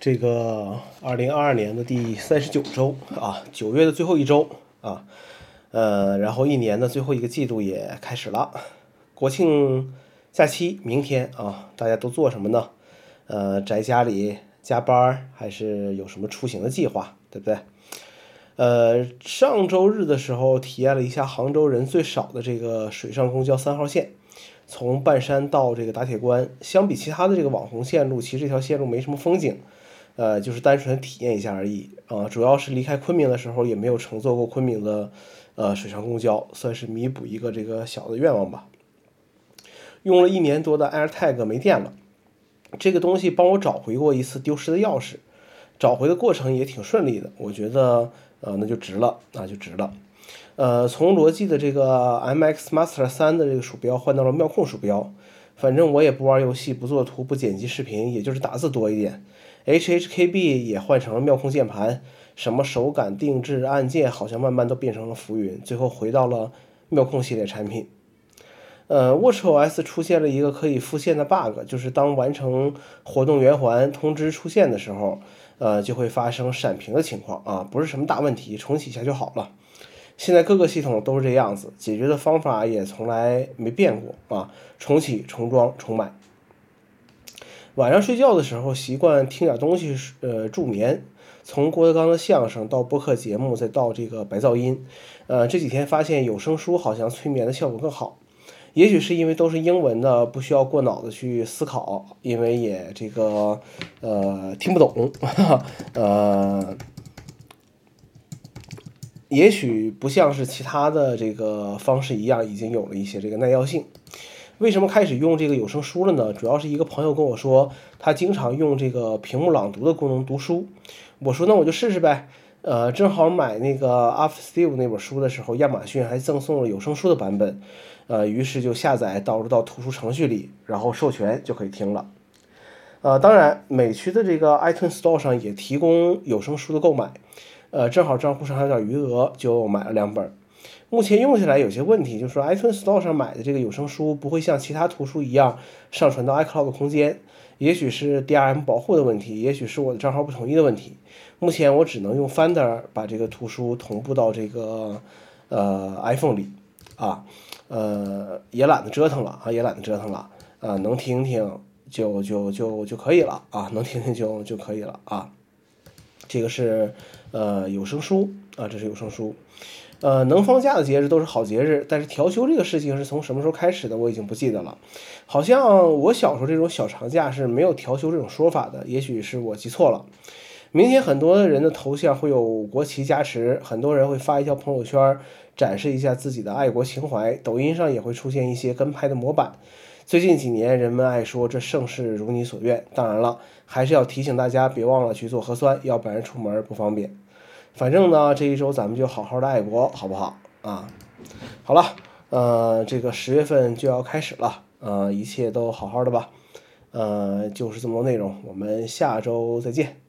这个二零二二年的第三十九周啊，九月的最后一周啊，呃，然后一年的最后一个季度也开始了。国庆假期明天啊，大家都做什么呢？呃，宅家里加班还是有什么出行的计划，对不对？呃，上周日的时候体验了一下杭州人最少的这个水上公交三号线，从半山到这个打铁关，相比其他的这个网红线路，其实这条线路没什么风景。呃，就是单纯体验一下而已啊，主要是离开昆明的时候也没有乘坐过昆明的呃水上公交，算是弥补一个这个小的愿望吧。用了一年多的 AirTag 没电了，这个东西帮我找回过一次丢失的钥匙，找回的过程也挺顺利的，我觉得呃那就值了，那就值了。呃，从罗技的这个 MX Master 三的这个鼠标换到了妙控鼠标，反正我也不玩游戏，不做图，不剪辑视频，也就是打字多一点。HHKB 也换成了妙控键盘，什么手感定制按键好像慢慢都变成了浮云，最后回到了妙控系列产品。呃，WatchOS 出现了一个可以复现的 bug，就是当完成活动圆环通知出现的时候，呃，就会发生闪屏的情况啊，不是什么大问题，重启一下就好了。现在各个系统都是这样子，解决的方法也从来没变过啊，重启、重装、重买。晚上睡觉的时候，习惯听点东西，呃，助眠。从郭德纲的相声到播客节目，再到这个白噪音，呃，这几天发现有声书好像催眠的效果更好。也许是因为都是英文的，不需要过脑子去思考，因为也这个呃听不懂，呃，也许不像是其他的这个方式一样，已经有了一些这个耐药性。为什么开始用这个有声书了呢？主要是一个朋友跟我说，他经常用这个屏幕朗读的功能读书。我说那我就试试呗。呃，正好买那个 After Steve 那本书的时候，亚马逊还赠送了有声书的版本。呃，于是就下载导入到图书程序里，然后授权就可以听了。呃，当然，美区的这个 iTunes Store 上也提供有声书的购买。呃，正好账户上还有点余额，就买了两本。目前用下来有些问题，就是说 iTunes Store 上买的这个有声书不会像其他图书一样上传到 iCloud 空间，也许是 DRM 保护的问题，也许是我的账号不统一的问题。目前我只能用 Finder 把这个图书同步到这个呃 iPhone 里啊，呃也懒得折腾了啊，也懒得折腾了啊，能听听就就就就可以了啊，能听听就就可以了啊。这个是呃有声书啊，这是有声书。呃，能放假的节日都是好节日，但是调休这个事情是从什么时候开始的，我已经不记得了。好像我小时候这种小长假是没有调休这种说法的，也许是我记错了。明天很多人的头像会有国旗加持，很多人会发一条朋友圈展示一下自己的爱国情怀，抖音上也会出现一些跟拍的模板。最近几年，人们爱说这盛世如你所愿，当然了，还是要提醒大家别忘了去做核酸，要不然出门不方便。反正呢，这一周咱们就好好的爱国，好不好啊？好了，呃，这个十月份就要开始了，呃，一切都好好的吧，呃，就是这么多内容，我们下周再见。